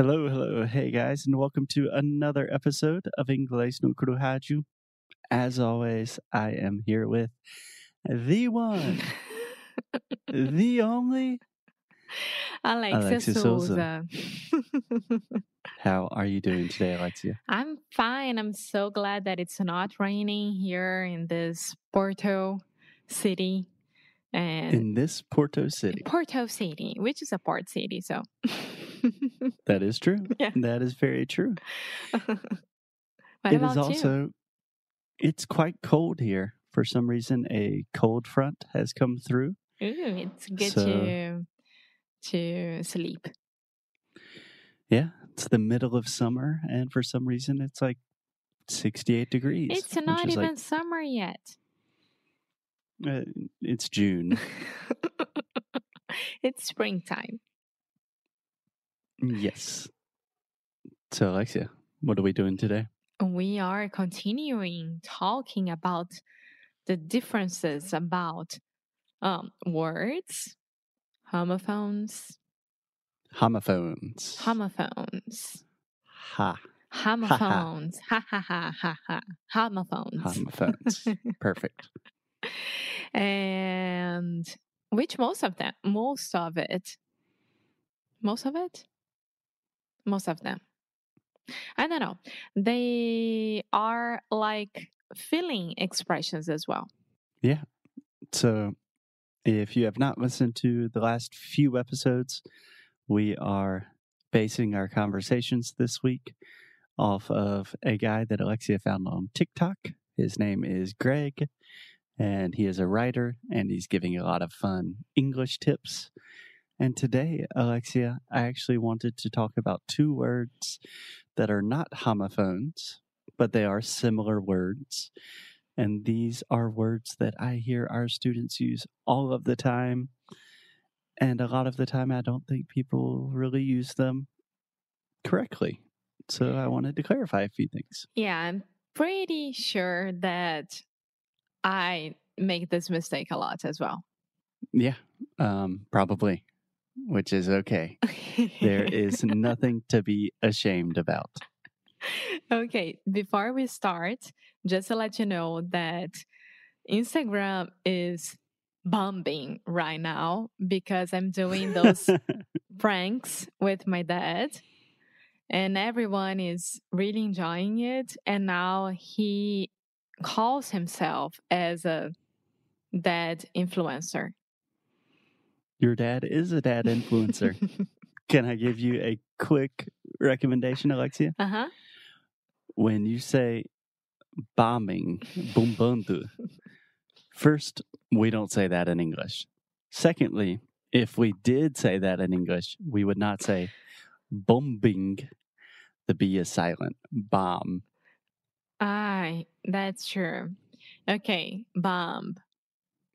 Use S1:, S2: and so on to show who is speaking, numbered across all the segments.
S1: Hello, hello, hey guys, and welcome to another episode of Inglês no Rádio. As always, I am here with the one, the only
S2: Alexia,
S1: Alexia Souza.
S2: Souza.
S1: How are you doing today, Alexia?
S2: I'm fine. I'm so glad that it's not raining here in this Porto city. And
S1: In this Porto City.
S2: Porto City, which is a port city, so
S1: That is true.
S2: Yeah.
S1: That is very true. It is
S2: about you?
S1: also it's quite cold here. For some reason a cold front has come through.
S2: Ooh, it's good
S1: So-
S2: to to sleep.
S1: Yeah, it's the middle of summer and for some reason it's like 68 degrees.
S2: It's not even
S1: like,
S2: summer yet.
S1: uh, it's June.
S2: it's springtime.
S1: Yes. So Alexia, what are we doing today?
S2: we are continuing talking about the differences about um, words, homophones,
S1: Homophones.
S2: homophones,
S1: ha.
S2: homophones, ha ha ha ha ha, homophones.
S1: Homophones. Perfect.
S2: and which most of them, most of it, most of it, most of them. I don't know. They are like feeling expressions as well. Yeah.
S1: So, if you have not listened to the last few episodes, we are basing our conversations this week off of a guy that Alexia found on TikTok. His name is Greg, and he is a writer, and he's giving a lot of fun English tips. And today, Alexia, I actually wanted to talk about two words that are not homophones, but they are similar words. And these are words that I hear our students use all of the time. And a lot of the time, I don't think people really use them correctly. So I wanted to clarify a few things.
S2: Yeah, I'm pretty sure that I make this mistake a lot as well.
S1: Yeah, um, probably, which is okay. There is nothing to be ashamed about.
S2: okay, before we start, just to let you know that Instagram is bombing right now because I'm doing those pranks with my dad and everyone is really enjoying it and now he calls himself as a dad influencer
S1: Your dad is a dad influencer. Can I give you a quick recommendation, Alexia?
S2: uh-huh
S1: when you say bombing, bumbundu, first, we don't say that in English. Secondly, if we did say that in English, we would not say bombing. The B is silent. Bomb.
S2: Aye, that's true okay bomb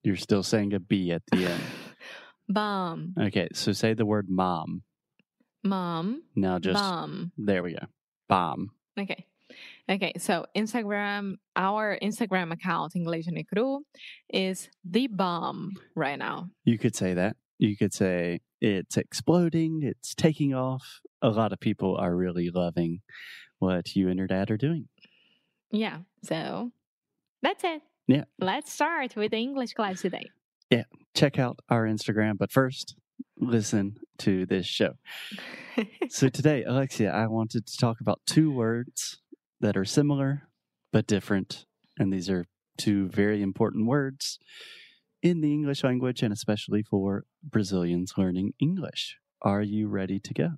S1: You're still saying a B at the end.
S2: Bomb
S1: Okay, so say the word mom.
S2: mom
S1: Now just,
S2: bomb
S1: there we go. Bomb.
S2: Okay. Okay. So Instagram, our Instagram account, English no Cru, is the bomb right now.
S1: You could say that. You could say it's exploding, it's taking off. A lot of people are really loving what you and your dad are doing.
S2: Yeah. So that's it.
S1: Yeah.
S2: Let's start with the English class today.
S1: Check out our Instagram, but first, listen to this show. So, today, Alexia, I wanted to talk about two words that are similar but different. And these are two very important words in the English language and especially for Brazilians learning English. Are you ready to go?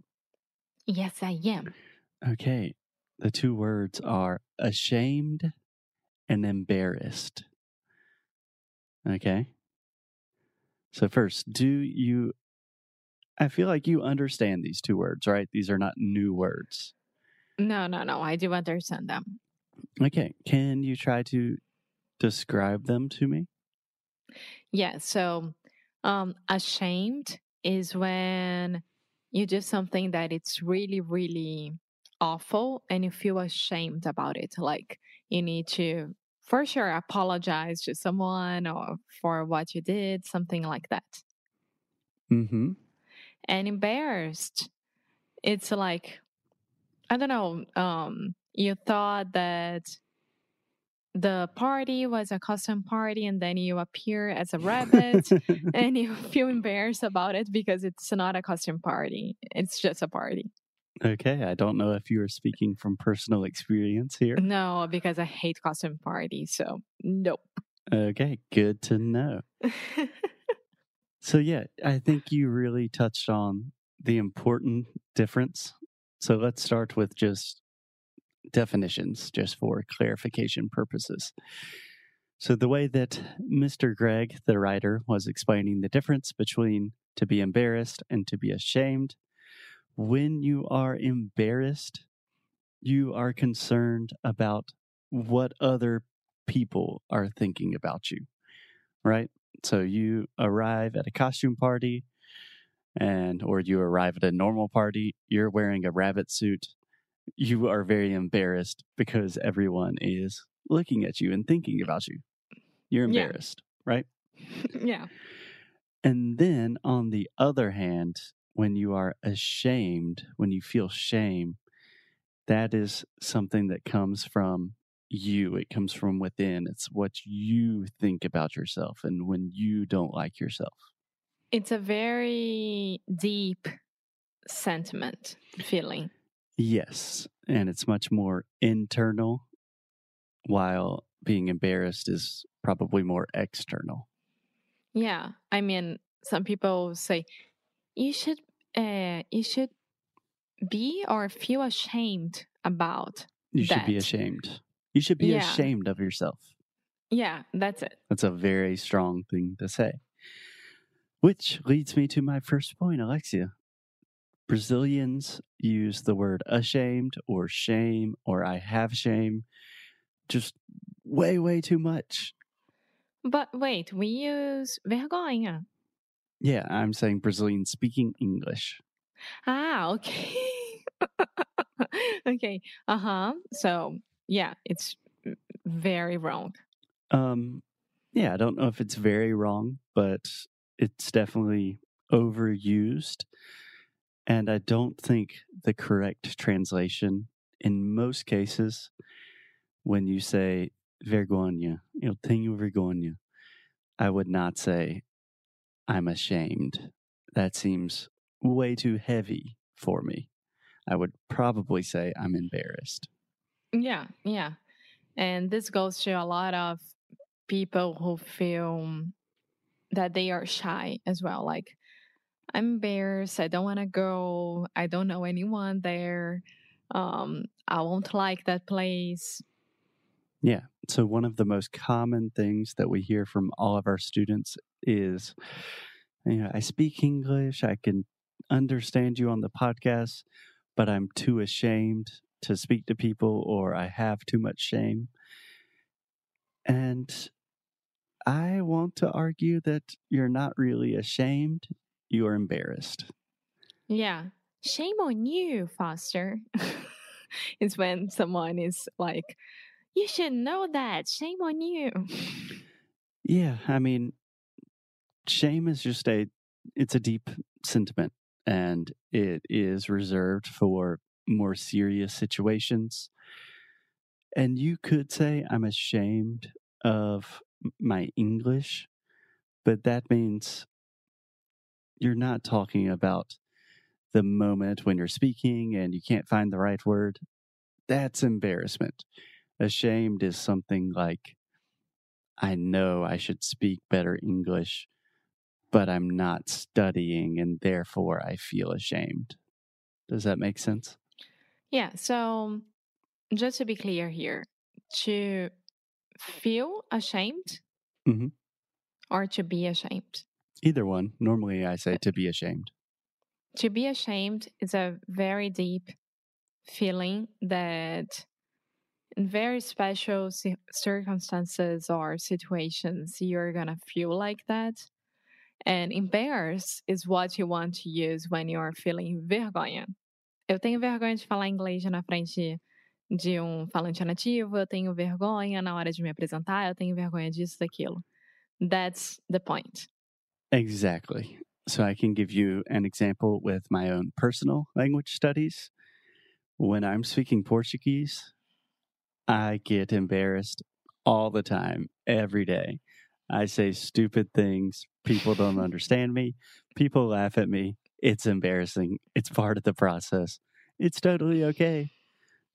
S2: yes, I am.
S1: Okay. The two words are ashamed and embarrassed. Okay. So, first, do you, I feel like you understand these two words, right? These are not new words.
S2: No, no, no. I do understand them.
S1: Okay. Can you try to describe them to me?
S2: Yeah. So, um, ashamed is when you do something that it's really, really awful and you feel ashamed about it. Like you need to, for sure, apologize to someone or for what you did, something like that.
S1: Mm hmm.
S2: And embarrassed it's like I don't know. Um, you thought that the party was a custom party, and then you appear as a rabbit, and you feel embarrassed about it because it's not a custom party; it's just a party.
S1: Okay, I don't know if you are speaking from personal experience here.
S2: No, because I hate costume parties, so nope.
S1: Okay, good to know. So, yeah, I think you really touched on the important difference. So, let's start with just definitions, just for clarification purposes. So, the way that Mr. Greg, the writer, was explaining the difference between to be embarrassed and to be ashamed, when you are embarrassed, you are concerned about what other people are thinking about you, right? So you arrive at a costume party and or you arrive at a normal party, you're wearing a rabbit suit. You are very embarrassed because everyone is looking at you and thinking about you. You're
S2: Yeah.
S1: embarrassed, right?
S2: yeah.
S1: And then on the other hand, when you are ashamed, when you feel shame, that is something that comes from you. It comes from within. It's what you think about yourself and when you don't like yourself.
S2: It's a very deep sentiment feeling.
S1: Yes. And it's much more internal, while being embarrassed is probably more external.
S2: Yeah. I mean, some people say you should uh you should be or feel ashamed about.
S1: You should be ashamed. You should be
S2: Yeah.
S1: ashamed of yourself.
S2: Yeah, that's it.
S1: That's a very strong thing to say. Which leads me to my first point, Alexia. Brazilians use the word ashamed or shame or I have shame just way, way too much.
S2: But wait, we use vergonha.
S1: Yeah, I'm saying Brazilian speaking English.
S2: Ah, okay. okay. Uh-huh. So, yeah, it's very wrong.
S1: Um, yeah, I don't know if it's very wrong, but it's definitely overused. And I don't think the correct translation in most cases, when you say vergonha, you know, tenho vergonha, I would not say I'm ashamed. That seems way too heavy for me. I would probably say I'm embarrassed.
S2: Yeah, yeah. And this goes to a lot of people who feel that they are shy as well. Like, I'm embarrassed. I don't want to go. I don't know anyone there. Um, I won't like that place.
S1: Yeah. So, one of the most common things that we hear from all of our students is, you know, I speak English, I can understand you on the podcast, but I'm too ashamed to speak to people or I have too much shame. And I want to argue that you're not really ashamed, you're embarrassed.
S2: Yeah. Shame on you, Foster. it's when someone is like, you should know that. Shame on you.
S1: Yeah, I mean, shame is just a it's a deep sentiment and it is reserved for more serious situations. And you could say I'm ashamed of my English, but that means you're not talking about the moment when you're speaking and you can't find the right word. That's embarrassment. Ashamed is something like I know I should speak better English, but I'm not studying and therefore I feel ashamed. Does that make sense?
S2: Yeah. So, just to be clear here, to feel ashamed
S1: Mhm.
S2: or to be ashamed?
S1: Either one. Normally I say to be ashamed.
S2: To be ashamed is a very deep feeling that in very special circumstances or situations, you're going to feel like that. And embarrassed is what you want to use when you're feeling vergonha. Eu tenho vergonha de falar inglês na frente de um falante nativo, eu tenho vergonha na hora de me apresentar, eu tenho vergonha disso, daquilo. That's the point.
S1: Exactly. So I can give you an example with my own personal language studies. When I'm speaking Portuguese, I get embarrassed all the time, every day. I say stupid things. People don't understand me. People laugh at me. It's embarrassing. It's part of the process. It's totally okay.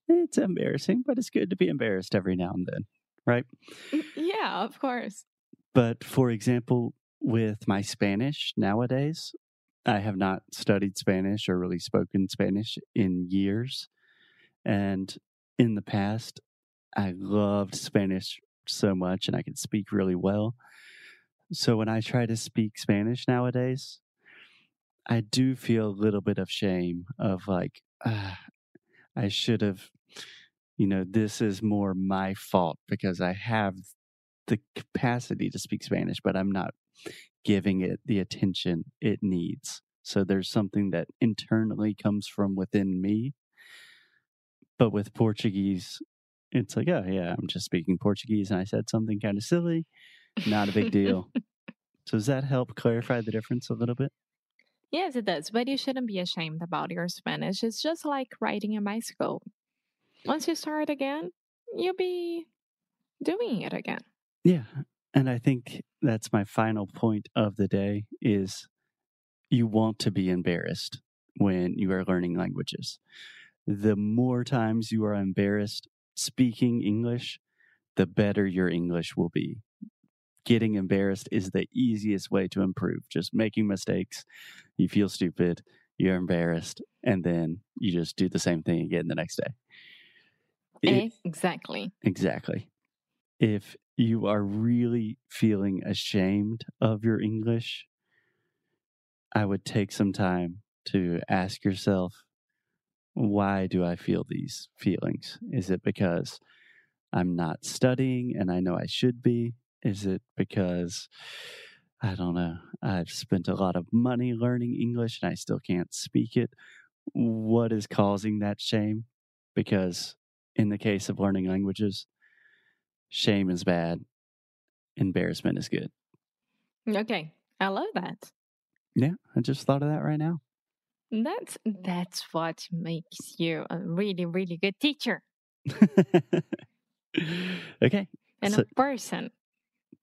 S1: It's embarrassing, but it's good to be embarrassed every now and then, right?
S2: Mm, yeah, of course.
S1: But for example, with my Spanish nowadays, I have not studied Spanish or really spoken Spanish in years. And in the past, I loved Spanish so much and I could speak really well. So when I try to speak Spanish nowadays, I do feel a little bit of shame of like, ah, I should have, you know, this is more my fault because I have the capacity to speak Spanish, but I'm not giving it the attention it needs. So there's something that internally comes from within me. But with Portuguese, it's like, oh, yeah, I'm just speaking Portuguese and I said something kind of silly. Not a big deal. so does that help clarify the difference a little bit?
S2: Yes, it does. But you shouldn't be ashamed about your Spanish. It's just like riding a bicycle. Once you start again, you'll be doing it again.
S1: Yeah. And I think that's my final point of the day is you want to be embarrassed when you are learning languages. The more times you are embarrassed speaking English, the better your English will be. Getting embarrassed is the easiest way to improve. Just making mistakes, you feel stupid, you're embarrassed, and then you just do the same thing again the next day.
S2: It, exactly.
S1: Exactly. If you are really feeling ashamed of your English, I would take some time to ask yourself, why do I feel these feelings? Is it because I'm not studying and I know I should be? Is it because I don't know, I've spent a lot of money learning English and I still can't speak it? What is causing that shame? Because in the case of learning languages, shame is bad, embarrassment is good.
S2: Okay, I love that.
S1: Yeah, I just thought of that right now.
S2: That's that's what makes you a really really good teacher
S1: okay.
S2: and
S1: So-
S2: a person.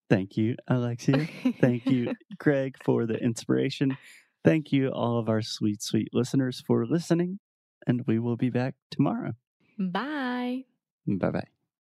S1: Thank you, Alexia. Thank you, Greg, for the inspiration. Thank you, all of our sweet, sweet listeners, for listening. And we will be back tomorrow.
S2: Bye.
S1: Bye bye.